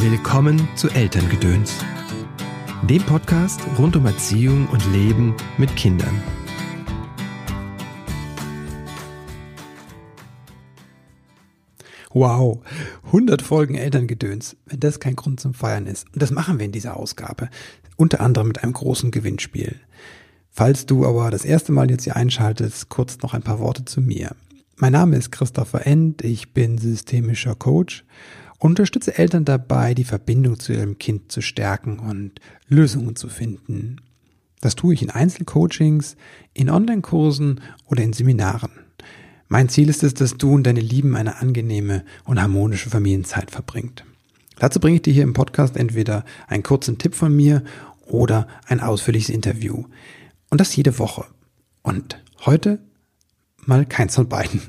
Willkommen zu Elterngedöns, dem Podcast rund um Erziehung und Leben mit Kindern. Wow, 100 Folgen Elterngedöns, wenn das kein Grund zum Feiern ist. Und das machen wir in dieser Ausgabe, unter anderem mit einem großen Gewinnspiel. Falls du aber das erste Mal jetzt hier einschaltest, kurz noch ein paar Worte zu mir. Mein Name ist Christopher End, ich bin systemischer Coach unterstütze Eltern dabei, die Verbindung zu ihrem Kind zu stärken und Lösungen zu finden. Das tue ich in Einzelcoachings, in Online-Kursen oder in Seminaren. Mein Ziel ist es, dass du und deine Lieben eine angenehme und harmonische Familienzeit verbringt. Dazu bringe ich dir hier im Podcast entweder einen kurzen Tipp von mir oder ein ausführliches Interview. Und das jede Woche. Und heute mal keins von beiden.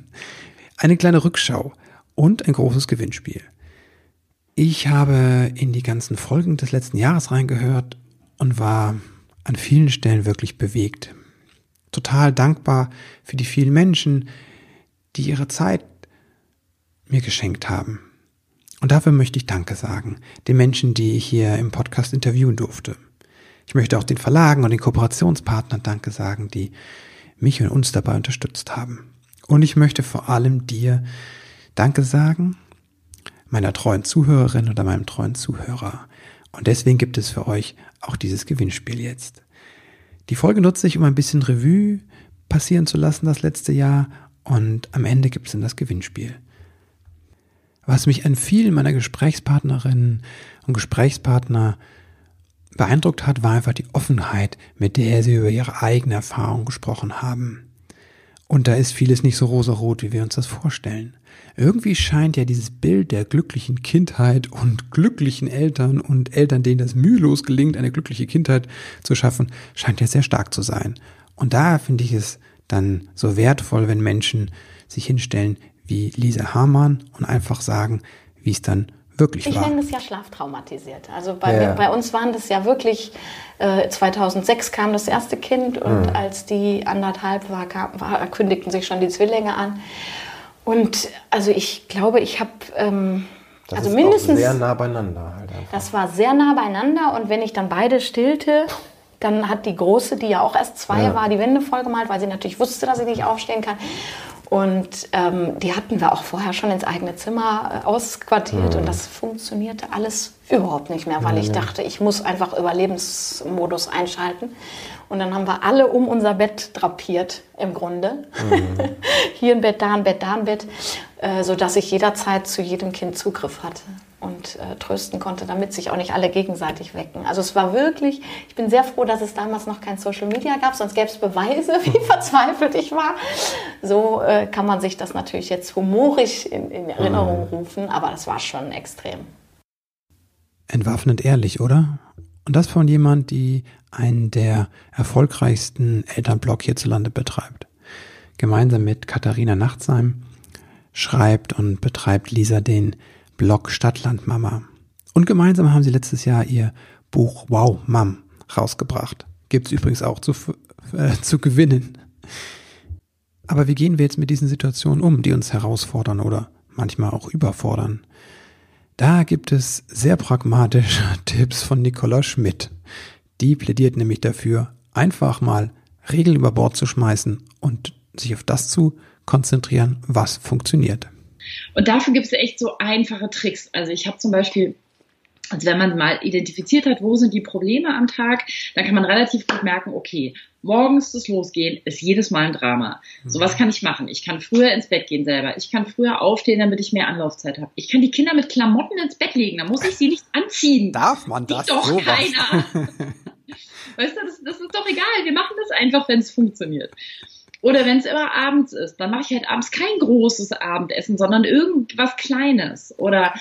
Eine kleine Rückschau und ein großes Gewinnspiel. Ich habe in die ganzen Folgen des letzten Jahres reingehört und war an vielen Stellen wirklich bewegt. Total dankbar für die vielen Menschen, die ihre Zeit mir geschenkt haben. Und dafür möchte ich Danke sagen, den Menschen, die ich hier im Podcast interviewen durfte. Ich möchte auch den Verlagen und den Kooperationspartnern Danke sagen, die mich und uns dabei unterstützt haben. Und ich möchte vor allem dir Danke sagen, meiner treuen Zuhörerin oder meinem treuen Zuhörer. Und deswegen gibt es für euch auch dieses Gewinnspiel jetzt. Die Folge nutze ich, um ein bisschen Revue passieren zu lassen das letzte Jahr und am Ende gibt es dann das Gewinnspiel. Was mich an vielen meiner Gesprächspartnerinnen und Gesprächspartner beeindruckt hat, war einfach die Offenheit, mit der sie über ihre eigene Erfahrung gesprochen haben. Und da ist vieles nicht so rosarot, wie wir uns das vorstellen. Irgendwie scheint ja dieses Bild der glücklichen Kindheit und glücklichen Eltern und Eltern, denen das mühelos gelingt, eine glückliche Kindheit zu schaffen, scheint ja sehr stark zu sein. Und da finde ich es dann so wertvoll, wenn Menschen sich hinstellen wie Lisa Hamann und einfach sagen, wie es dann wirklich ich war. Ich nenne es ja schlaftraumatisiert. Also bei, ja. bei, uns waren das ja wirklich, äh, 2006 kam das erste Kind und mhm. als die anderthalb war, kam, war, kündigten sich schon die Zwillinge an. Und also ich glaube, ich habe... Ähm, das also mindestens sehr nah beieinander halt einfach. Das war sehr nah beieinander und wenn ich dann beide stillte, dann hat die große, die ja auch erst zwei ja. war, die Wände vollgemalt, weil sie natürlich wusste, dass sie nicht aufstehen kann. Und ähm, die hatten wir auch vorher schon ins eigene Zimmer äh, ausquartiert mhm. und das funktionierte alles überhaupt nicht mehr, weil mhm. ich dachte, ich muss einfach Überlebensmodus einschalten. Und dann haben wir alle um unser Bett drapiert, im Grunde. Mhm. Hier ein Bett, da ein Bett, da ein Bett, äh, sodass ich jederzeit zu jedem Kind Zugriff hatte und äh, trösten konnte, damit sich auch nicht alle gegenseitig wecken. Also es war wirklich, ich bin sehr froh, dass es damals noch kein Social Media gab, sonst gäbe es Beweise, wie verzweifelt ich war. So äh, kann man sich das natürlich jetzt humorig in, in Erinnerung mhm. rufen, aber das war schon extrem. Entwaffnend ehrlich, oder? Und das von jemand, die einen der erfolgreichsten Elternblog hierzulande betreibt. Gemeinsam mit Katharina Nachtsheim schreibt und betreibt Lisa den Blog Stadtland Mama. Und gemeinsam haben sie letztes Jahr ihr Buch Wow Mom rausgebracht. Gibt's übrigens auch zu, äh, zu gewinnen. Aber wie gehen wir jetzt mit diesen Situationen um, die uns herausfordern oder manchmal auch überfordern? Da gibt es sehr pragmatische Tipps von Nicola Schmidt. Die plädiert nämlich dafür, einfach mal Regeln über Bord zu schmeißen und sich auf das zu konzentrieren, was funktioniert. Und dafür gibt es echt so einfache Tricks. Also ich habe zum Beispiel also wenn man mal identifiziert hat, wo sind die Probleme am Tag, dann kann man relativ gut merken, okay, morgens das Losgehen ist jedes Mal ein Drama. So was kann ich machen. Ich kann früher ins Bett gehen selber. Ich kann früher aufstehen, damit ich mehr Anlaufzeit habe. Ich kann die Kinder mit Klamotten ins Bett legen. Da muss ich sie nicht anziehen. Darf man das? Sieht doch sowas. keiner. weißt du, das, das ist doch egal. Wir machen das einfach, wenn es funktioniert. Oder wenn es immer abends ist, dann mache ich halt abends kein großes Abendessen, sondern irgendwas Kleines. Oder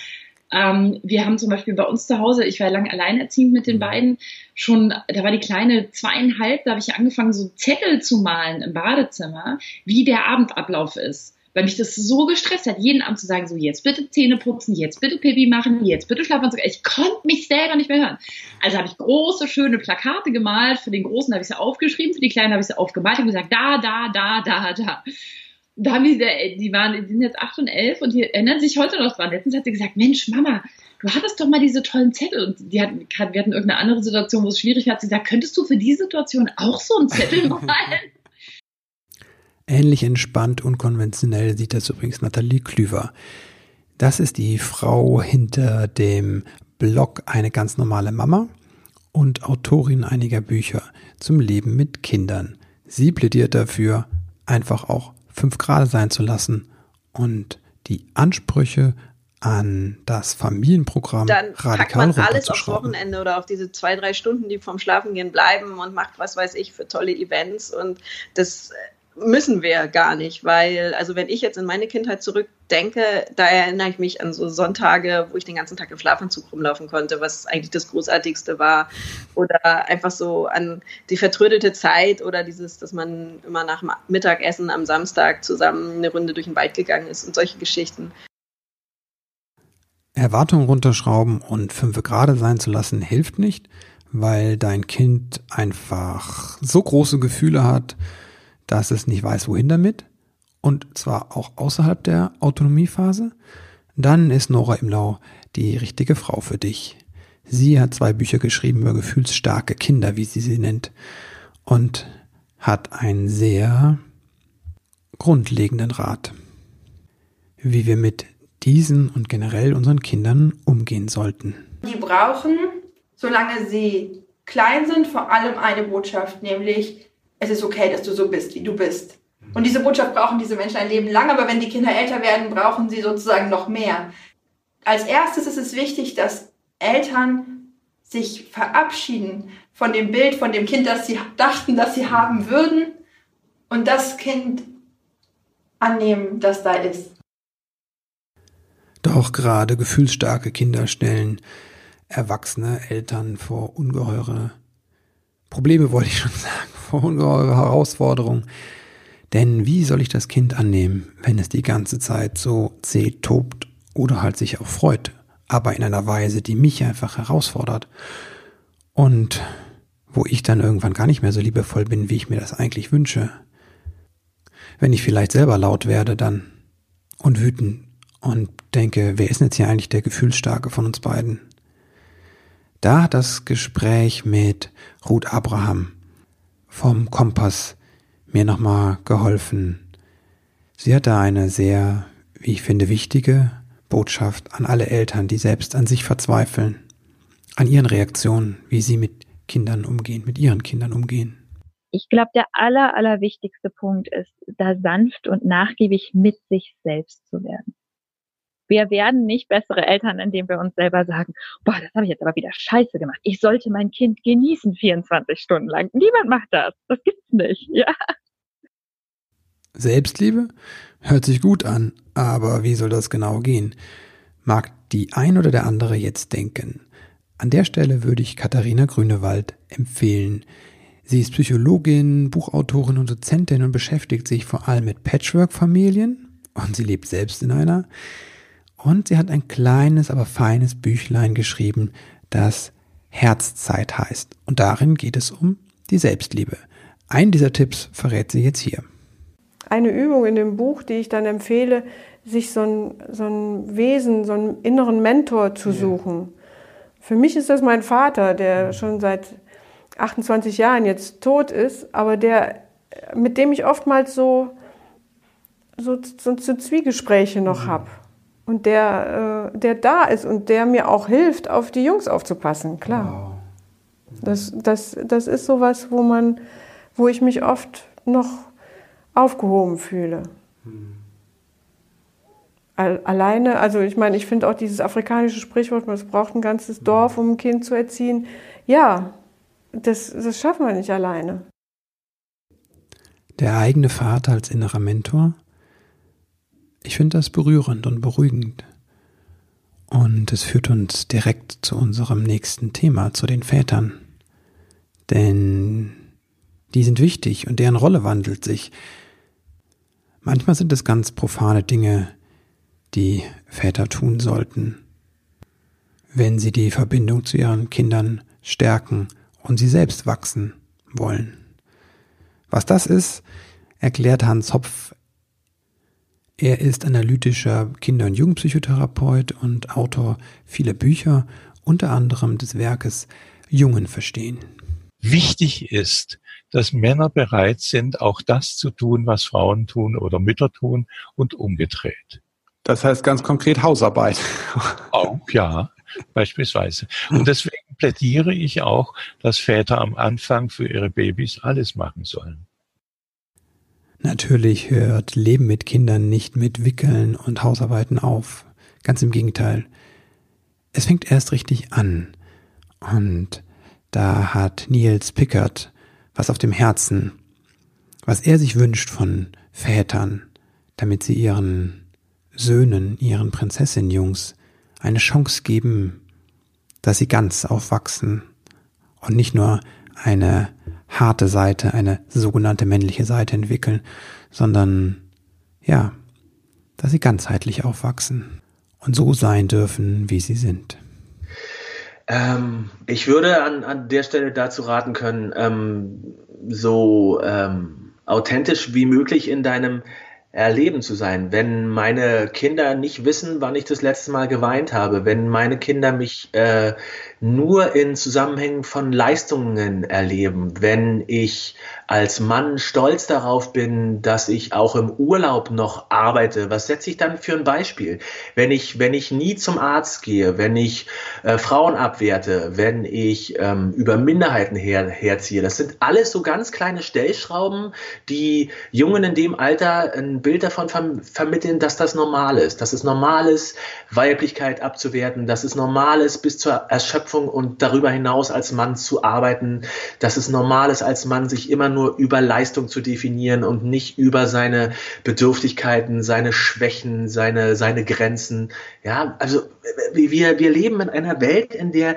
ähm, wir haben zum Beispiel bei uns zu Hause, ich war lange alleinerziehend mit den mhm. beiden, schon, da war die kleine zweieinhalb, da habe ich angefangen, so Zettel zu malen im Badezimmer, wie der Abendablauf ist weil mich das so gestresst hat, jeden Abend zu sagen, so jetzt bitte Zähne putzen, jetzt bitte Pipi machen, jetzt bitte schlafen. Ich konnte mich selber nicht mehr hören. Also habe ich große, schöne Plakate gemalt. Für den Großen habe ich sie aufgeschrieben, für die Kleinen habe ich sie aufgemalt und gesagt, da, da, da, da, da. da haben die, die waren, die sind jetzt acht und elf und die erinnern sich heute noch dran. Letztens hat sie gesagt, Mensch, Mama, du hattest doch mal diese tollen Zettel und die hatten, wir hatten irgendeine andere Situation, wo es schwierig war. Sie sagt, könntest du für die Situation auch so einen Zettel malen? Ähnlich entspannt und konventionell sieht das übrigens Nathalie Klüver. Das ist die Frau hinter dem Blog Eine ganz normale Mama und Autorin einiger Bücher zum Leben mit Kindern. Sie plädiert dafür, einfach auch fünf Grad sein zu lassen und die Ansprüche an das Familienprogramm dann radikal packt man alles aufs Wochenende oder auf diese zwei, drei Stunden, die vom Schlafengehen bleiben und macht was weiß ich für tolle Events und das müssen wir gar nicht, weil, also wenn ich jetzt in meine Kindheit zurückdenke, da erinnere ich mich an so Sonntage, wo ich den ganzen Tag im Schlafanzug rumlaufen konnte, was eigentlich das Großartigste war. Oder einfach so an die vertrödelte Zeit oder dieses, dass man immer nach Mittagessen am Samstag zusammen eine Runde durch den Wald gegangen ist und solche Geschichten. Erwartungen runterschrauben und fünf gerade sein zu lassen hilft nicht, weil dein Kind einfach so große Gefühle hat, dass es nicht weiß, wohin damit, und zwar auch außerhalb der Autonomiephase, dann ist Nora Imlau die richtige Frau für dich. Sie hat zwei Bücher geschrieben über gefühlsstarke Kinder, wie sie sie nennt, und hat einen sehr grundlegenden Rat, wie wir mit diesen und generell unseren Kindern umgehen sollten. Die brauchen, solange sie klein sind, vor allem eine Botschaft, nämlich es ist okay, dass du so bist, wie du bist. Und diese Botschaft brauchen diese Menschen ein Leben lang, aber wenn die Kinder älter werden, brauchen sie sozusagen noch mehr. Als erstes ist es wichtig, dass Eltern sich verabschieden von dem Bild, von dem Kind, das sie dachten, dass sie haben würden und das Kind annehmen, das da ist. Doch gerade gefühlsstarke Kinder stellen erwachsene Eltern vor ungeheure Probleme, wollte ich schon sagen, Herausforderungen. Denn wie soll ich das Kind annehmen, wenn es die ganze Zeit so zäh tobt oder halt sich auch freut, aber in einer Weise, die mich einfach herausfordert und wo ich dann irgendwann gar nicht mehr so liebevoll bin, wie ich mir das eigentlich wünsche. Wenn ich vielleicht selber laut werde dann und wütend und denke, wer ist denn jetzt hier eigentlich der Gefühlsstarke von uns beiden? Da hat das Gespräch mit Ruth Abraham vom Kompass mir nochmal geholfen. Sie hat da eine sehr, wie ich finde, wichtige Botschaft an alle Eltern, die selbst an sich verzweifeln, an ihren Reaktionen, wie sie mit Kindern umgehen, mit ihren Kindern umgehen. Ich glaube, der aller, aller wichtigste Punkt ist, da sanft und nachgiebig mit sich selbst zu werden. Wir werden nicht bessere Eltern, indem wir uns selber sagen, boah, das habe ich jetzt aber wieder scheiße gemacht. Ich sollte mein Kind genießen 24 Stunden lang. Niemand macht das. Das gibt's nicht. Ja. Selbstliebe hört sich gut an, aber wie soll das genau gehen? Mag die ein oder der andere jetzt denken. An der Stelle würde ich Katharina Grünewald empfehlen. Sie ist Psychologin, Buchautorin und Dozentin und beschäftigt sich vor allem mit Patchwork-Familien und sie lebt selbst in einer. Und sie hat ein kleines, aber feines Büchlein geschrieben, das Herzzeit heißt. Und darin geht es um die Selbstliebe. Ein dieser Tipps verrät sie jetzt hier. Eine Übung in dem Buch, die ich dann empfehle, sich so ein, so ein Wesen, so einen inneren Mentor zu suchen. Ja. Für mich ist das mein Vater, der schon seit 28 Jahren jetzt tot ist, aber der, mit dem ich oftmals so, so, so, so Zwiegespräche noch mhm. habe und der, äh, der da ist und der mir auch hilft, auf die Jungs aufzupassen, klar. Wow. Das, das, das ist sowas, wo man, wo ich mich oft noch aufgehoben fühle. Hm. Alleine, also ich meine, ich finde auch dieses afrikanische Sprichwort, man braucht ein ganzes Dorf, um ein Kind zu erziehen. Ja, das, das schaffen wir nicht alleine. Der eigene Vater als innerer Mentor ich finde das berührend und beruhigend. Und es führt uns direkt zu unserem nächsten Thema, zu den Vätern. Denn die sind wichtig und deren Rolle wandelt sich. Manchmal sind es ganz profane Dinge, die Väter tun sollten, wenn sie die Verbindung zu ihren Kindern stärken und sie selbst wachsen wollen. Was das ist, erklärt Hans Hopf Er ist analytischer Kinder- und Jugendpsychotherapeut und Autor vieler Bücher, unter anderem des Werkes Jungen verstehen. Wichtig ist, dass Männer bereit sind, auch das zu tun, was Frauen tun oder Mütter tun und umgedreht. Das heißt ganz konkret Hausarbeit. Auch ja, beispielsweise. Und deswegen plädiere ich auch, dass Väter am Anfang für ihre Babys alles machen sollen. Natürlich hört Leben mit Kindern nicht mit Wickeln und Hausarbeiten auf. Ganz im Gegenteil. Es fängt erst richtig an. Und da hat Niels Pickert was auf dem Herzen, was er sich wünscht von Vätern, damit sie ihren Söhnen, ihren Prinzessinjungs eine Chance geben, dass sie ganz aufwachsen und nicht nur eine harte Seite, eine sogenannte männliche Seite entwickeln, sondern ja, dass sie ganzheitlich aufwachsen und so sein dürfen, wie sie sind. Ähm, ich würde an, an der Stelle dazu raten können, ähm, so ähm, authentisch wie möglich in deinem erleben zu sein. Wenn meine Kinder nicht wissen, wann ich das letzte Mal geweint habe, wenn meine Kinder mich äh, nur in Zusammenhängen von Leistungen erleben, wenn ich als Mann stolz darauf bin, dass ich auch im Urlaub noch arbeite, was setze ich dann für ein Beispiel? Wenn ich, wenn ich nie zum Arzt gehe, wenn ich äh, Frauen abwerte, wenn ich ähm, über Minderheiten her, herziehe, das sind alles so ganz kleine Stellschrauben, die Jungen in dem Alter ein Bild davon verm vermitteln, dass das normal ist, dass es normal ist, Weiblichkeit abzuwerten, dass es normal ist, bis zur Erschöpfung und darüber hinaus als Mann zu arbeiten, dass es normal ist, als Mann sich immer nur über Leistung zu definieren und nicht über seine Bedürftigkeiten, seine Schwächen, seine, seine Grenzen. Ja, also wir, wir leben in einer Welt, in der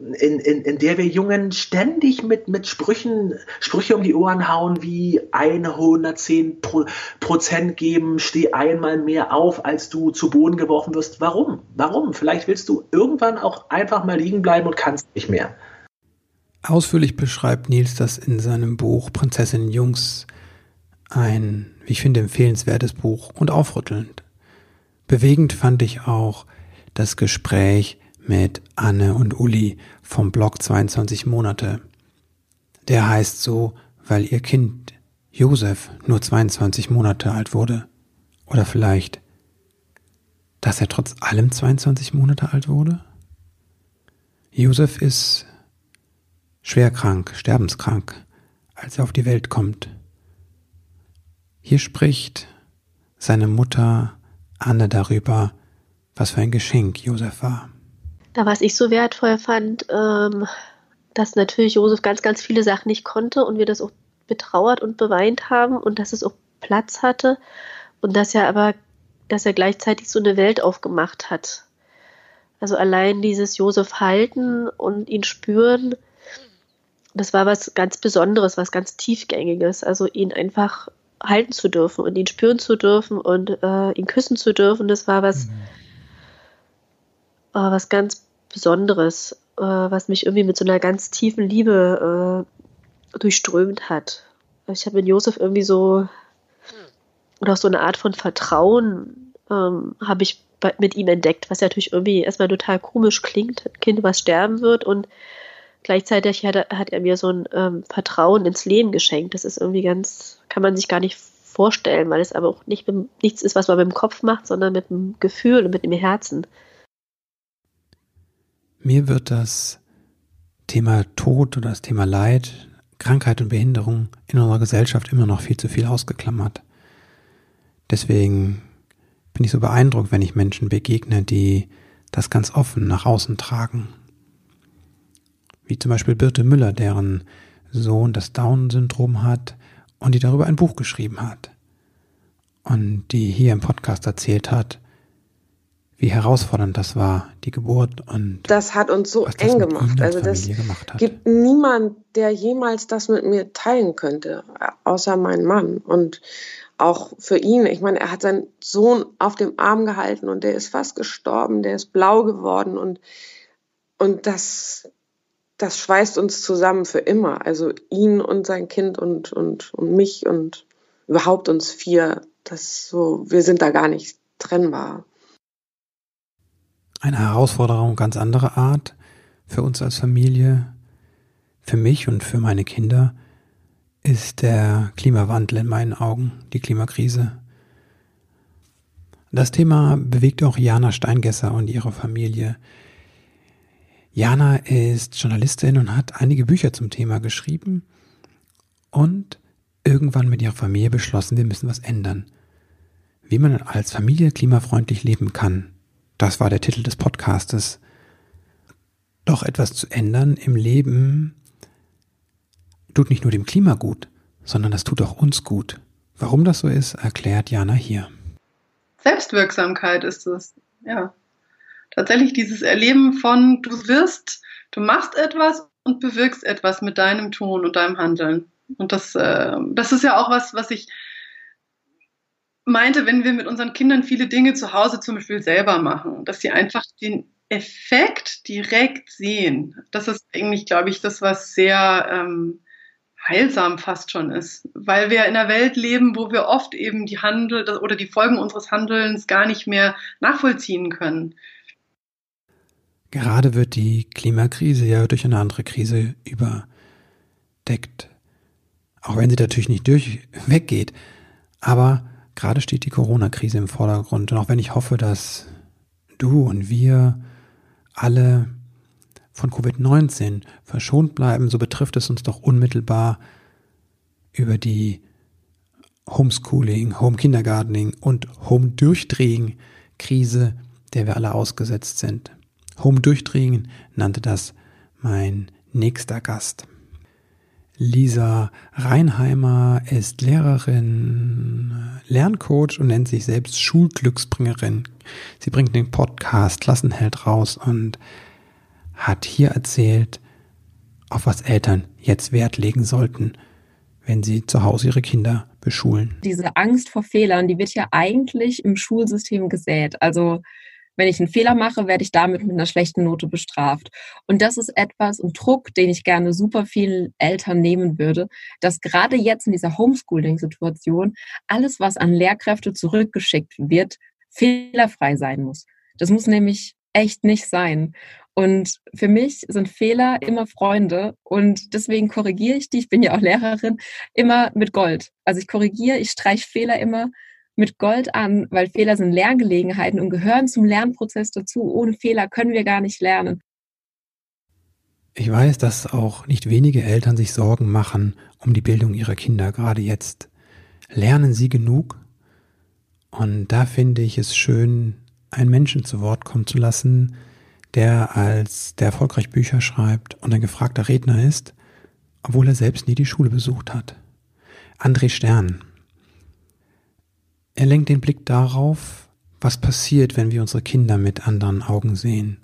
in, in, in der wir Jungen ständig mit, mit Sprüchen, Sprüche um die Ohren hauen, wie 110 Prozent geben, steh einmal mehr auf, als du zu Boden geworfen wirst. Warum? Warum? Vielleicht willst du irgendwann auch einfach mal liegen bleiben und kannst nicht mehr. Ausführlich beschreibt Nils das in seinem Buch Prinzessin Jungs ein, wie ich finde, empfehlenswertes Buch und aufrüttelnd. Bewegend fand ich auch das Gespräch mit Anne und Uli vom Blog 22 Monate. Der heißt so, weil ihr Kind Josef nur 22 Monate alt wurde. Oder vielleicht, dass er trotz allem 22 Monate alt wurde? Josef ist schwer krank, sterbenskrank, als er auf die Welt kommt. Hier spricht seine Mutter Anne darüber, was für ein Geschenk Josef war. Da was ich so wertvoll fand, ähm, dass natürlich Josef ganz, ganz viele Sachen nicht konnte und wir das auch betrauert und beweint haben und dass es auch Platz hatte und dass er aber, dass er gleichzeitig so eine Welt aufgemacht hat. Also allein dieses Josef halten und ihn spüren, das war was ganz Besonderes, was ganz Tiefgängiges. Also ihn einfach halten zu dürfen und ihn spüren zu dürfen und äh, ihn küssen zu dürfen, das war was, mhm. Äh, was ganz Besonderes, äh, was mich irgendwie mit so einer ganz tiefen Liebe äh, durchströmt hat. Ich habe mit Josef irgendwie so, oder auch so eine Art von Vertrauen ähm, habe ich bei, mit ihm entdeckt, was ja natürlich irgendwie erstmal total komisch klingt, ein Kind, was sterben wird und gleichzeitig hat er, hat er mir so ein ähm, Vertrauen ins Leben geschenkt. Das ist irgendwie ganz, kann man sich gar nicht vorstellen, weil es aber auch nicht mit, nichts ist, was man mit dem Kopf macht, sondern mit dem Gefühl und mit dem Herzen. Mir wird das Thema Tod oder das Thema Leid, Krankheit und Behinderung in unserer Gesellschaft immer noch viel zu viel ausgeklammert. Deswegen bin ich so beeindruckt, wenn ich Menschen begegne, die das ganz offen nach außen tragen wie zum Beispiel Birte Müller, deren Sohn das Down-Syndrom hat und die darüber ein Buch geschrieben hat und die hier im Podcast erzählt hat, wie herausfordernd das war, die Geburt und das hat uns so eng gemacht. Also das gibt niemand, der jemals das mit mir teilen könnte, außer mein Mann und auch für ihn. Ich meine, er hat seinen Sohn auf dem Arm gehalten und der ist fast gestorben, der ist blau geworden und und das das schweißt uns zusammen für immer. Also ihn und sein Kind und, und, und mich und überhaupt uns vier. Das so, wir sind da gar nicht trennbar. Eine Herausforderung ganz anderer Art für uns als Familie, für mich und für meine Kinder ist der Klimawandel in meinen Augen, die Klimakrise. Das Thema bewegt auch Jana Steingesser und ihre Familie. Jana ist Journalistin und hat einige Bücher zum Thema geschrieben und irgendwann mit ihrer Familie beschlossen, wir müssen was ändern. Wie man als Familie klimafreundlich leben kann. Das war der Titel des Podcastes. Doch etwas zu ändern im Leben tut nicht nur dem Klima gut, sondern das tut auch uns gut. Warum das so ist, erklärt Jana hier. Selbstwirksamkeit ist es, ja. Tatsächlich dieses Erleben von, du wirst, du machst etwas und bewirkst etwas mit deinem Tun und deinem Handeln. Und das, äh, das ist ja auch was, was ich meinte, wenn wir mit unseren Kindern viele Dinge zu Hause zum Beispiel selber machen, dass sie einfach den Effekt direkt sehen. Das ist eigentlich, glaube ich, das, was sehr ähm, heilsam fast schon ist, weil wir in einer Welt leben, wo wir oft eben die Handel oder die Folgen unseres Handelns gar nicht mehr nachvollziehen können. Gerade wird die Klimakrise ja durch eine andere Krise überdeckt. Auch wenn sie natürlich nicht durch weggeht. Aber gerade steht die Corona-Krise im Vordergrund. Und auch wenn ich hoffe, dass du und wir alle von Covid-19 verschont bleiben, so betrifft es uns doch unmittelbar über die Homeschooling, Home-Kindergartening und Home-Durchdrehen-Krise, der wir alle ausgesetzt sind. Home-Durchdrehen nannte das mein nächster Gast. Lisa Reinheimer ist Lehrerin, Lerncoach und nennt sich selbst Schulglücksbringerin. Sie bringt den Podcast Klassenheld raus und hat hier erzählt, auf was Eltern jetzt Wert legen sollten, wenn sie zu Hause ihre Kinder beschulen. Diese Angst vor Fehlern, die wird ja eigentlich im Schulsystem gesät. Also wenn ich einen Fehler mache, werde ich damit mit einer schlechten Note bestraft. Und das ist etwas, ein Druck, den ich gerne super vielen Eltern nehmen würde, dass gerade jetzt in dieser Homeschooling-Situation alles, was an Lehrkräfte zurückgeschickt wird, fehlerfrei sein muss. Das muss nämlich echt nicht sein. Und für mich sind Fehler immer Freunde und deswegen korrigiere ich die, ich bin ja auch Lehrerin, immer mit Gold. Also ich korrigiere, ich streiche Fehler immer mit Gold an, weil Fehler sind Lerngelegenheiten und gehören zum Lernprozess dazu. Ohne Fehler können wir gar nicht lernen. Ich weiß, dass auch nicht wenige Eltern sich Sorgen machen um die Bildung ihrer Kinder, gerade jetzt. Lernen sie genug? Und da finde ich es schön, einen Menschen zu Wort kommen zu lassen, der als der erfolgreich Bücher schreibt und ein gefragter Redner ist, obwohl er selbst nie die Schule besucht hat. André Stern. Er lenkt den Blick darauf, was passiert, wenn wir unsere Kinder mit anderen Augen sehen.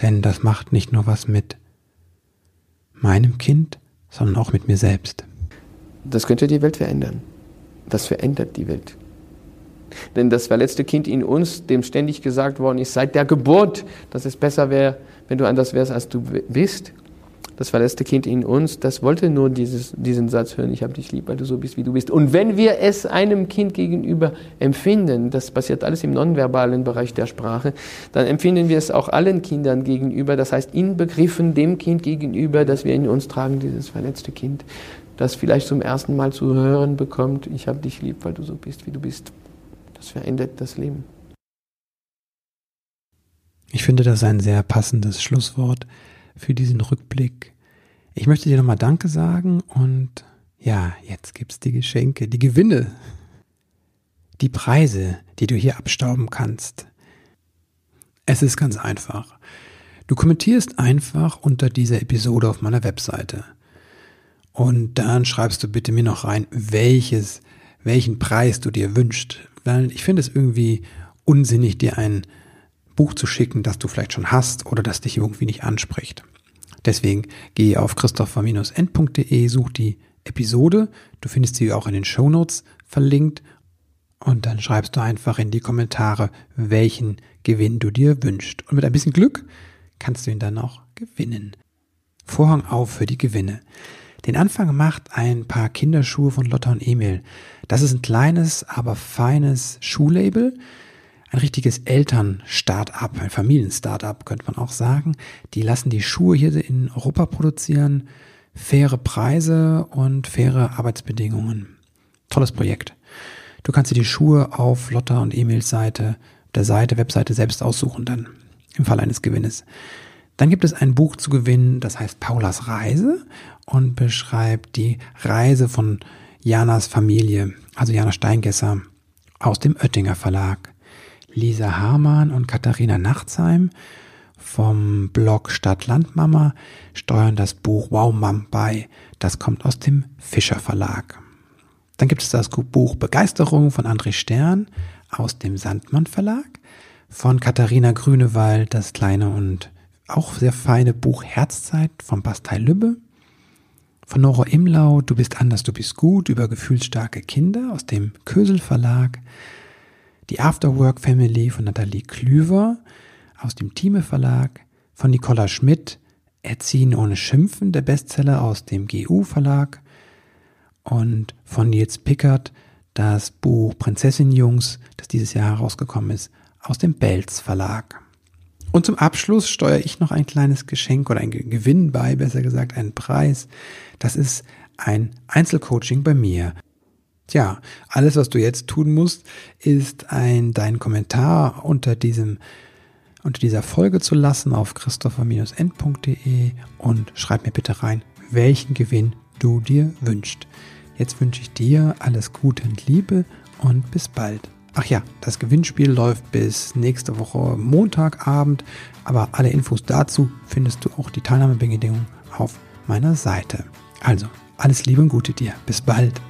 Denn das macht nicht nur was mit meinem Kind, sondern auch mit mir selbst. Das könnte die Welt verändern. Das verändert die Welt. Denn das verletzte Kind in uns, dem ständig gesagt worden ist, seit der Geburt, dass es besser wäre, wenn du anders wärst, als du bist. Das verletzte Kind in uns, das wollte nur dieses, diesen Satz hören, ich habe dich lieb, weil du so bist, wie du bist. Und wenn wir es einem Kind gegenüber empfinden, das passiert alles im nonverbalen Bereich der Sprache, dann empfinden wir es auch allen Kindern gegenüber, das heißt inbegriffen dem Kind gegenüber, das wir in uns tragen, dieses verletzte Kind, das vielleicht zum ersten Mal zu hören bekommt, ich habe dich lieb, weil du so bist, wie du bist. Das verändert das Leben. Ich finde das ein sehr passendes Schlusswort für diesen Rückblick. Ich möchte dir nochmal Danke sagen und ja, jetzt gibt's die Geschenke, die Gewinne, die Preise, die du hier abstauben kannst. Es ist ganz einfach. Du kommentierst einfach unter dieser Episode auf meiner Webseite. Und dann schreibst du bitte mir noch rein, welches, welchen Preis du dir wünschst, weil ich finde es irgendwie unsinnig, dir ein Buch zu schicken, das du vielleicht schon hast oder das dich irgendwie nicht anspricht. Deswegen gehe auf christopher-end.de, such die Episode, du findest sie auch in den Show Notes verlinkt und dann schreibst du einfach in die Kommentare, welchen Gewinn du dir wünschst. Und mit ein bisschen Glück kannst du ihn dann auch gewinnen. Vorhang auf für die Gewinne. Den Anfang macht ein paar Kinderschuhe von Lotta und Emil. Das ist ein kleines, aber feines Schuhlabel. Ein richtiges Eltern-Start-up, ein Familien-Start-up könnte man auch sagen. Die lassen die Schuhe hier in Europa produzieren. Faire Preise und faire Arbeitsbedingungen. Tolles Projekt. Du kannst dir die Schuhe auf Lotta und Emils Seite, der Seite, Webseite selbst aussuchen dann. Im Fall eines Gewinnes. Dann gibt es ein Buch zu gewinnen, das heißt Paulas Reise und beschreibt die Reise von Janas Familie, also Jana Steingesser, aus dem Oettinger Verlag. Lisa Hamann und Katharina Nachtsheim vom Blog Stadt Landmama steuern das Buch Wow Mom bei. Das kommt aus dem Fischer Verlag. Dann gibt es das Buch Begeisterung von André Stern aus dem Sandmann Verlag, von Katharina Grünewald das kleine und auch sehr feine Buch Herzzeit von Bastei Lübbe. Von Nora Imlau, Du bist anders, du bist gut, über gefühlsstarke Kinder aus dem Kösel Verlag. Die Afterwork Family von Nathalie Klüver aus dem Thieme Verlag. Von Nicola Schmidt, Erziehen ohne Schimpfen, der Bestseller aus dem GU Verlag. Und von Nils Pickert, das Buch Prinzessin-Jungs, das dieses Jahr herausgekommen ist, aus dem Belz Verlag. Und zum Abschluss steuere ich noch ein kleines Geschenk oder ein Gewinn bei, besser gesagt, einen Preis. Das ist ein Einzelcoaching bei mir. Tja, alles, was du jetzt tun musst, ist ein, deinen Kommentar unter diesem, unter dieser Folge zu lassen auf christopher-end.de und schreib mir bitte rein, welchen Gewinn du dir wünschst. Jetzt wünsche ich dir alles Gute und Liebe und bis bald. Ach ja, das Gewinnspiel läuft bis nächste Woche Montagabend, aber alle Infos dazu findest du auch die Teilnahmebedingungen auf meiner Seite. Also, alles Liebe und Gute dir. Bis bald.